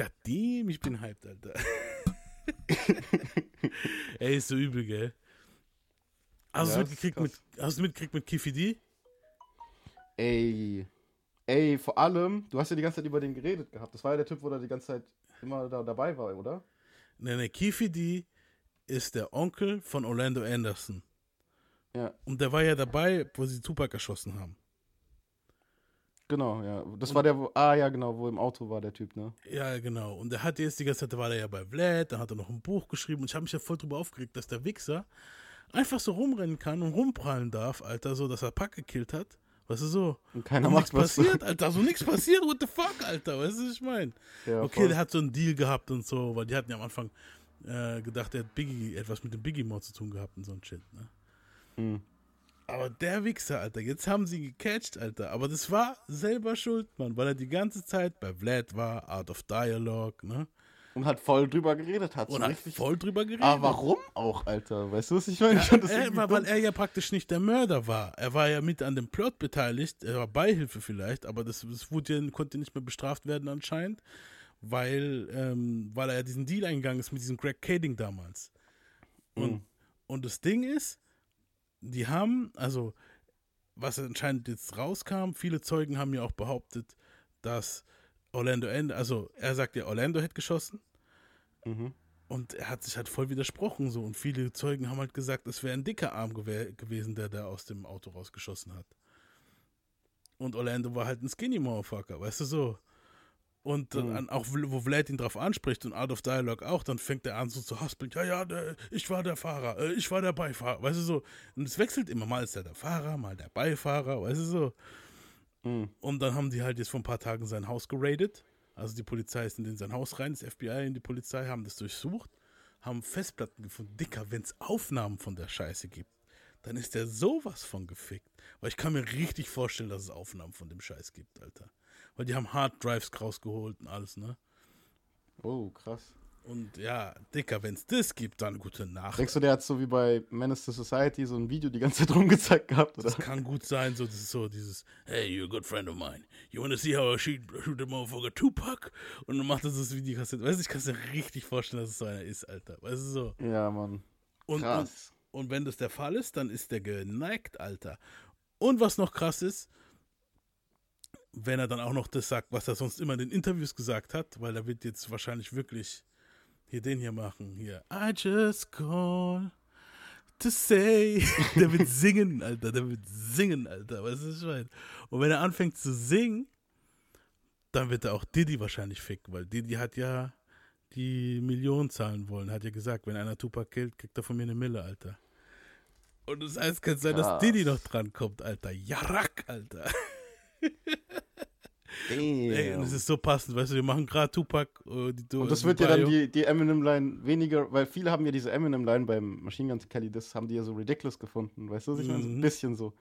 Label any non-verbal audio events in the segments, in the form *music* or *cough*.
Kadim, ich bin hyped, Alter. *laughs* Ey, ist so übel, gell? Hast Ja, du mitgekriegt mit, hast du mitgekriegt mit Kiffy D? Ey. Ey, vor allem, du hast ja die ganze Zeit über den geredet gehabt. Das war ja der Typ, wo der die ganze Zeit immer da dabei war, oder? Nee, nee, Kiffy D ist der Onkel von Orlando Anderson. Ja, Und der war ja dabei, wo sie Tupac erschossen haben. Genau, ja. Das war der, wo, ah ja, genau, wo im Auto war der Typ, ne? Ja, genau. Und der hat jetzt die ganze Zeit, da war er ja bei Vlad, dann hat er noch ein Buch geschrieben und ich habe mich ja voll drüber aufgeregt, dass der Wichser einfach so rumrennen kann und rumprallen darf, Alter, so, dass er Pack gekillt hat. Weißt du so? Und keiner und macht nichts was. passiert, Alter, so nichts *laughs* passiert, what the fuck, Alter, weißt du, was ich meine? Ja, okay, voll. der hat so einen Deal gehabt und so, weil die hatten ja am Anfang äh, gedacht, er hat Biggie, etwas mit dem Biggie-Mord zu tun gehabt und so ein Shit, ne? Hm. Aber der Wichser, Alter, jetzt haben sie ihn gecatcht, Alter. Aber das war selber schuld, Mann, weil er die ganze Zeit bei Vlad war, out of dialogue, ne? Und hat voll drüber geredet, hat Und hat richtig. voll drüber geredet. Aber warum auch, Alter? Weißt du, was ich meine? Ich fand das Er, weil dumm. er ja praktisch nicht der Mörder war. Er war ja mit an dem Plot beteiligt. Er war Beihilfe vielleicht, aber das, das wurde ja, konnte nicht mehr bestraft werden anscheinend, weil, ähm, weil er ja diesen Deal eingegangen ist mit diesem Greg Kading damals. Und, Mhm. und das Ding ist, die haben, also was anscheinend jetzt rauskam, viele Zeugen haben ja auch behauptet, dass Orlando, End- also er sagt ja, Orlando hätte geschossen. Mhm. Und er hat sich halt voll widersprochen so und viele Zeugen haben halt gesagt, es wäre ein dicker Arm gew gewesen, der da aus dem Auto rausgeschossen hat. Und Orlando war halt ein Skinny Motherfucker, weißt du so. Und dann Mhm. auch wo Vlad ihn drauf anspricht und Out of Dialogue auch, dann fängt er an so zu haspeln, ja, ja, der, ich war der Fahrer, äh, ich war der Beifahrer, weißt du so. Und es wechselt immer, mal ist er der Fahrer, mal der Beifahrer, weißt du so. Mhm. Und dann haben die halt jetzt vor ein paar Tagen sein Haus geradet. Also die Polizei ist in sein Haus rein, das FBI und die Polizei haben das durchsucht, haben Festplatten gefunden. Dicker, wenn es Aufnahmen von der Scheiße gibt, dann ist der sowas von gefickt. Weil ich kann mir richtig vorstellen, dass es Aufnahmen von dem Scheiß gibt, Alter. Weil die haben Hard Drives rausgeholt und alles, ne? Oh, krass. Und ja, Dicker, wenn es das gibt, dann gute Nacht. Denkst du, der hat so wie bei Menace to Society so ein Video die ganze Zeit *laughs* rumgezeigt gehabt, oder? Das kann gut sein, so, das ist so dieses, hey, you're a good friend of mine. You wanna see how I shoot, shoot the motherfucker Tupac? Und dann macht er so das Videokassette. Weißt du, ich kann es mir richtig vorstellen, dass es so einer ist, Alter. Weißt du, so. Ja, Mann. Und, und, Krass. und wenn das der Fall ist, dann ist der geneigt, Alter. Und was noch krass ist, wenn er dann auch noch das sagt, was er sonst immer in den Interviews gesagt hat, weil er wird jetzt wahrscheinlich wirklich hier den hier machen, hier. I just call to say. *laughs* Der wird singen, Alter, der wird singen, Alter, was ich meine? Und wenn er anfängt zu singen, dann wird er auch Diddy wahrscheinlich ficken, weil Diddy hat ja die Millionen zahlen wollen, hat ja gesagt, wenn einer Tupac killt, kriegt er von mir eine Mille, Alter. Und das heißt, kann sein, dass. Diddy noch dran kommt, Alter. Jarak, Alter. *laughs* Ey, und es Damn. ist so passend, weißt du, wir machen gerade Tupac. Äh, die, Und das wird ja dann die, die Eminem-Line weniger, weil viele haben ja diese Eminem-Line beim Machine Gun Kelly, das haben die ja so ridiculous gefunden, weißt du, ich meine? So ein Mhm. bisschen so.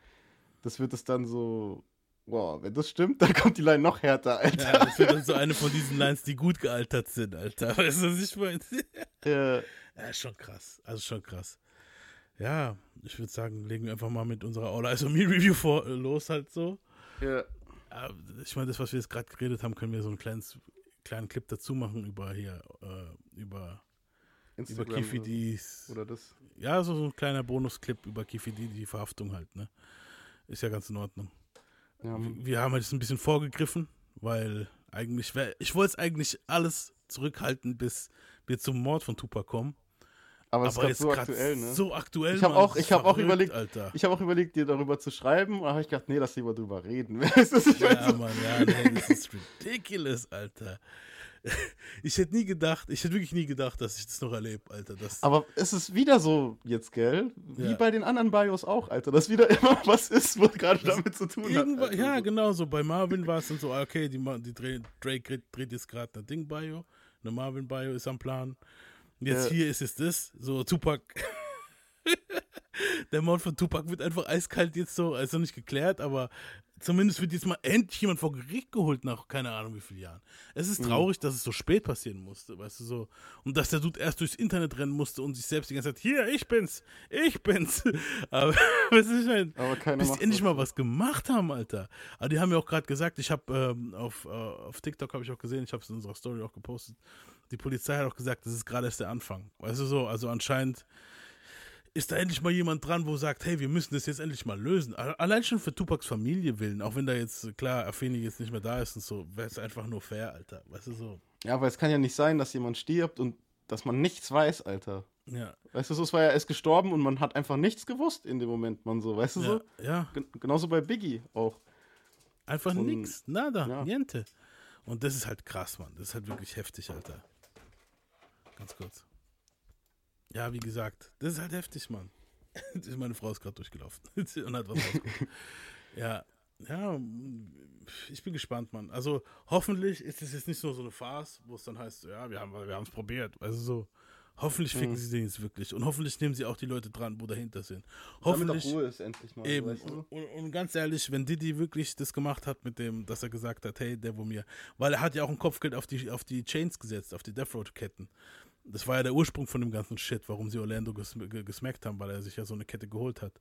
Das wird es dann so, wow, wenn das stimmt, dann kommt die Line noch härter, Alter. Ja, das wird dann so eine von diesen Lines, die gut gealtert sind, Alter. *laughs* Weißt du, was ich meine? Ja. Ja, schon krass. Also schon krass. Ja, ich würde sagen, legen wir einfach mal mit unserer All Eyes on Me Review vor, äh, los halt so. ja. Ja, ich meine, das, was wir jetzt gerade geredet haben, können wir so einen kleines, kleinen Clip dazu machen über hier, äh, über, über Instagram Kifi oder das. Ja, so, so ein kleiner Bonusclip über Kifi D, die Verhaftung halt, ne? Ist ja ganz in Ordnung. Ja. Wir haben jetzt ein bisschen vorgegriffen, weil eigentlich, wär, ich wollte es eigentlich alles zurückhalten, bis wir zum Mord von Tupac kommen. Aber es ist Aber gerade so aktuell, ne? So aktuell. Ich hab Mann, auch- das ist ich hab auch verrückt, überlegt- Alter. Ich habe auch überlegt, dir darüber zu schreiben, aber habe ich gedacht, nee, lass lieber drüber reden. *laughs* Was ich Ja, meine? Mann, ja, nee, das ist ridiculous, Alter. *laughs* Ich hätte nie gedacht, ich hätte wirklich nie gedacht, dass ich das noch erlebe, Alter. Das, Aber es ist wieder so jetzt, gell? Wie Ja. bei den anderen Bios auch, Alter. Dass wieder *laughs* immer was ist, was gerade damit zu tun hat. Alter. ja, genau so. Bei Marvin war es dann so, ah, okay, die, die Drake dreht, dreht jetzt gerade ein Ding-Bio, eine Marvin-Bio ist am Plan. Und jetzt Ja. hier ist es das, so Tupac. *laughs* der Mord von Tupac wird einfach eiskalt jetzt so, also nicht geklärt, aber zumindest wird jetzt mal endlich jemand vor Gericht geholt nach keine Ahnung wie vielen Jahren. Es ist traurig, mhm. dass es so spät passieren musste, weißt du so. Und dass der Dude erst durchs Internet rennen musste und sich selbst die ganze Zeit, hier, ich bin's, ich bin's. *laughs* Aber, was ist denn? Aber keiner bis die endlich mal was gemacht haben, Alter. Aber die haben ja auch gerade gesagt, ich habe ähm, auf, äh, auf TikTok habe ich auch gesehen, ich habe es in unserer Story auch gepostet, die Polizei hat auch gesagt, das ist gerade erst der Anfang. Weißt du so, also anscheinend ist da endlich mal jemand dran, wo sagt, hey, wir müssen das jetzt endlich mal lösen. Allein schon für Tupacs Familie willen, auch wenn da jetzt, klar, Afeni jetzt nicht mehr da ist und so, wäre es einfach nur fair, Alter. Weißt du so. Ja, aber es kann ja nicht sein, dass jemand stirbt und dass man nichts weiß, Alter. Ja. Weißt du, so, es war ja erst gestorben und man hat einfach nichts gewusst in dem Moment, man so, weißt du ja, so? Ja. G genauso bei Biggie auch. Einfach nix, nada, ja. niente. Und das ist halt krass, Mann. Das ist halt wirklich heftig, Alter. Ganz kurz. Ja, wie gesagt, das ist halt heftig, Mann. *laughs* Meine Frau ist gerade durchgelaufen *laughs* und hat was rausgeholt. *laughs* ja, ja, ich bin gespannt, Mann. Also hoffentlich ist es jetzt nicht nur so eine Farce, wo es dann heißt, ja, wir haben wir es probiert. Also so, hoffentlich ficken mhm. sie den jetzt wirklich und hoffentlich nehmen sie auch die Leute dran, wo dahinter sind. Hoffentlich. Damit Ruhe ist endlich mal. Eben. Weißt du? und, und, ganz ehrlich, wenn Didi wirklich das gemacht hat mit dem, dass er gesagt hat, hey, der wo mir, weil er hat ja auch ein Kopfgeld auf die auf die Chains gesetzt, auf die Death Road Ketten. Das war ja der Ursprung von dem ganzen Shit, warum sie Orlando ges gesmackt haben, weil er sich ja so eine Kette geholt hat.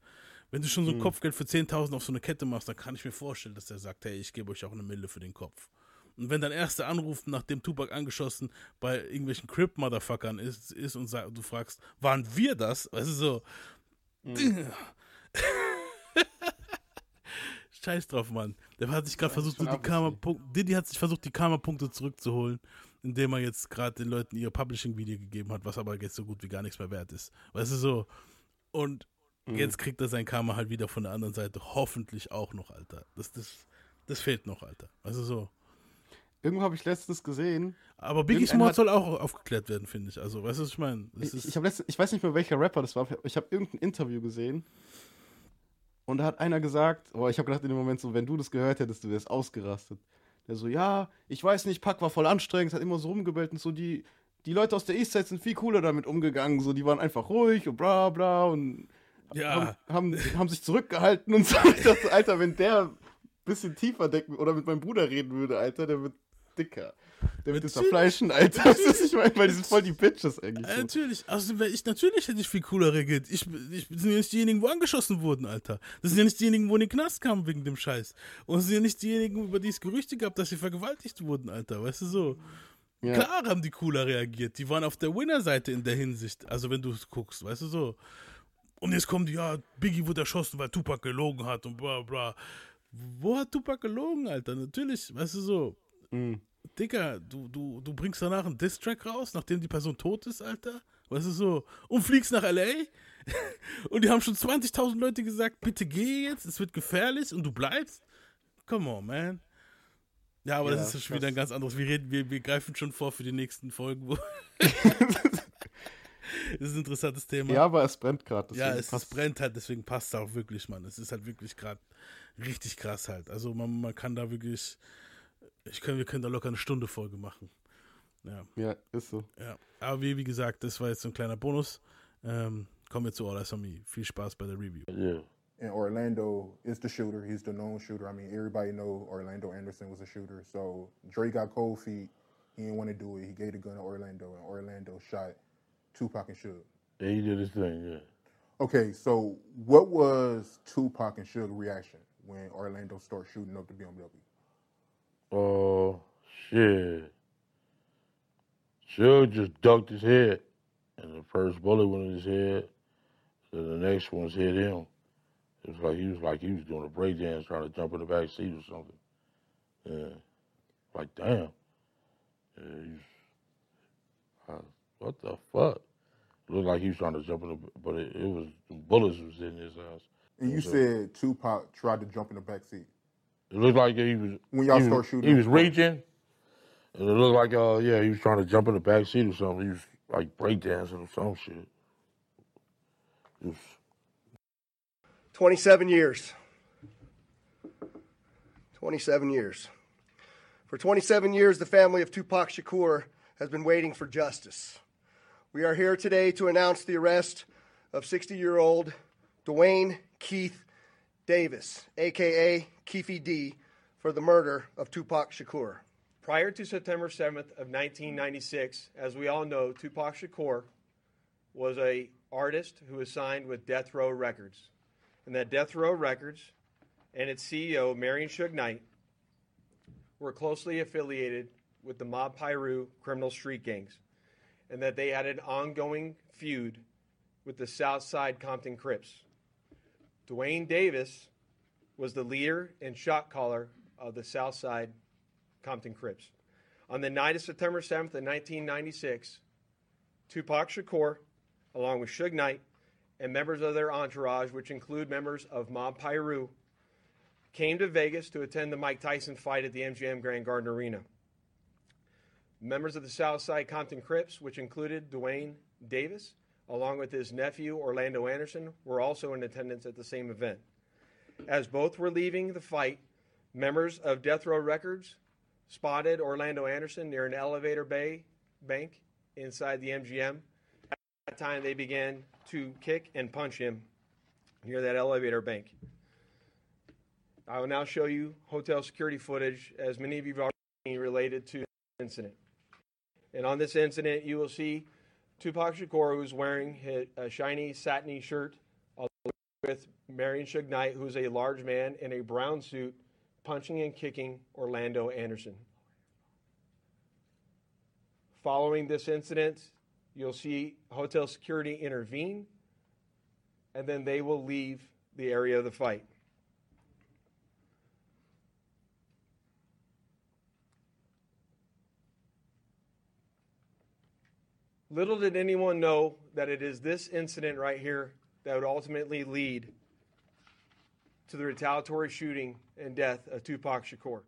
Wenn du schon so ein mhm. Kopfgeld für 10.000 auf so eine Kette machst, dann kann ich mir vorstellen, dass der sagt, hey, ich gebe euch auch eine Mille für den Kopf. Und wenn dein erster Anruf, nachdem Tupac angeschossen bei irgendwelchen Crip-Motherfuckern ist, ist und du fragst, waren wir das? Weißt du, so. Mhm. *laughs* Scheiß drauf, Mann. Der hat sich gerade versucht, die Karma Diddy hat sich versucht, die Karma-Punkte zurückzuholen indem er jetzt gerade den Leuten ihr Publishing-Video gegeben hat, was aber jetzt so gut wie gar nichts mehr wert ist. Weißt du so? Und mhm. jetzt kriegt er sein Karma halt wieder von der anderen Seite, hoffentlich auch noch, Alter. Das, das, das fehlt noch, Alter. Also so. Irgendwo habe ich letztens gesehen. Aber Biggies Mord soll auch aufgeklärt werden, finde ich. Also, weißt du, was ich meine? Ich, ich, ich weiß nicht mehr, welcher Rapper das war. Ich habe irgendein Interview gesehen. Und da hat einer gesagt, oh, ich habe gedacht in dem Moment so, wenn du das gehört hättest, du wärst ausgerastet. Der so, ja, ich weiß nicht, Pack war voll anstrengend, hat immer so rumgebellt und so, die, die Leute aus der Eastside sind viel cooler damit umgegangen, so, die waren einfach ruhig und bla bla und ja. haben, haben, haben sich zurückgehalten und so. Ich dachte, Alter, wenn der ein bisschen tiefer denken oder mit meinem Bruder reden würde, Alter, der wird dicker. Wird jetzt zerfleischen, Alter. Das ist, ich meine, weil die sind voll die Bitches eigentlich. So. natürlich. Also, ich, natürlich hätte ich viel cooler reagiert. Ich, ich bin ja nicht diejenigen, wo angeschossen wurden, Alter. Das sind ja nicht diejenigen, wo in den Knast kamen wegen dem Scheiß. Und das sind ja nicht diejenigen, über die es Gerüchte gab, dass sie vergewaltigt wurden, Alter. Weißt du so? Ja. Klar haben die cooler reagiert. Die waren auf der Winner-Seite in der Hinsicht. Also, wenn du es guckst, weißt du so. Und jetzt kommen die, ja, Biggie wurde erschossen, weil Tupac gelogen hat und bla bla. Wo hat Tupac gelogen, Alter? Natürlich, weißt du so. Mhm. Digga, du, du, du bringst danach einen Distrack raus, nachdem die Person tot ist, Alter. Weißt du so? Und fliegst nach L.A. *laughs* und die haben schon 20.000 Leute gesagt, bitte geh jetzt, es wird gefährlich und du bleibst. Come on, man. Ja, aber ja, das ist schon wieder ein ganz anderes. Wir, reden, wir, wir greifen schon vor für die nächsten Folgen. *laughs* das ist ein interessantes Thema. Ja, aber es brennt gerade. Ja, es, es brennt halt, deswegen passt es auch wirklich, Mann. Es ist halt wirklich gerade richtig krass halt. Also man, man kann da wirklich ich können, wir können da locker eine Stunde Folge machen. Ja. ja, ist so. Ja. Aber wie, wie gesagt, das war jetzt so ein kleiner Bonus. Ähm, kommen wir zu All Eyes on Me. Viel Spaß bei der Review. Yeah. And Orlando is the shooter. He's the known shooter. I mean, everybody know Orlando Anderson was a shooter. So Dre got cold feet. He didn't want to do it. He gave the gun to Orlando, and Orlando shot Tupac and Suge. Yeah, he did his thing. Yeah. Okay, so what was Tupac and Suge reaction when Orlando started shooting up the BMW? Oh, shit. Suge just ducked his head, and the first bullet went in his head. Then the next one's hit him. It was like he was like he was doing a break dance, trying to jump in the back seat or something. Yeah, like damn. Yeah, he's, uh, what the fuck? It looked like he was trying to jump in the, but it, it was bullets was in his ass. And you said Tupac tried to jump in the back seat. It looked like he was when y'all start was, shooting. He was reaching, and it looked like uh yeah he was trying to jump in the back seat or something. He was like breakdancing or some shit. Was... Twenty-seven years. Twenty-seven years. For 27 years, the family of Tupac Shakur has been waiting for justice. We are here today to announce the arrest of 60 year old Dwayne Keith Davis, aka Keefe D, for the murder of Tupac Shakur. Prior to September 7th of 1996, as we all know, Tupac Shakur was a artist who was signed with Death Row Records. And that Death Row Records and its CEO, Marion Suge Knight, were closely affiliated with the Mob Piru criminal street gangs, and that they had an ongoing feud with the Southside Compton Crips. Dwayne Davis was the leader and shot caller of the Southside Compton Crips. On the night of September 7th of 1996, Tupac Shakur, along with Suge Knight, and members of their entourage, which include members of Mob Piru, came to Vegas to attend the Mike Tyson fight at the MGM Grand Garden Arena. Members of the Southside Compton Crips, which included Dwayne Davis, along with his nephew Orlando Anderson, were also in attendance at the same event. As both were leaving the fight, members of Death Row Records spotted Orlando Anderson near an elevator bay bank inside the MGM. At that time, they began to kick and punch him near that elevator bank. I will now show you hotel security footage, as many of you have already seen, related to the incident. And on this incident, you will see Tupac Shakur, who's wearing his, a shiny satiny shirt, with Marion Suge Knight, who's a large man in a brown suit, punching and kicking Orlando Anderson. Following this incident, you'll see hotel security intervene, and then they will leave the area of the fight. Little did anyone know that it is this incident right here that would ultimately lead to the retaliatory shooting and death of Tupac Shakur.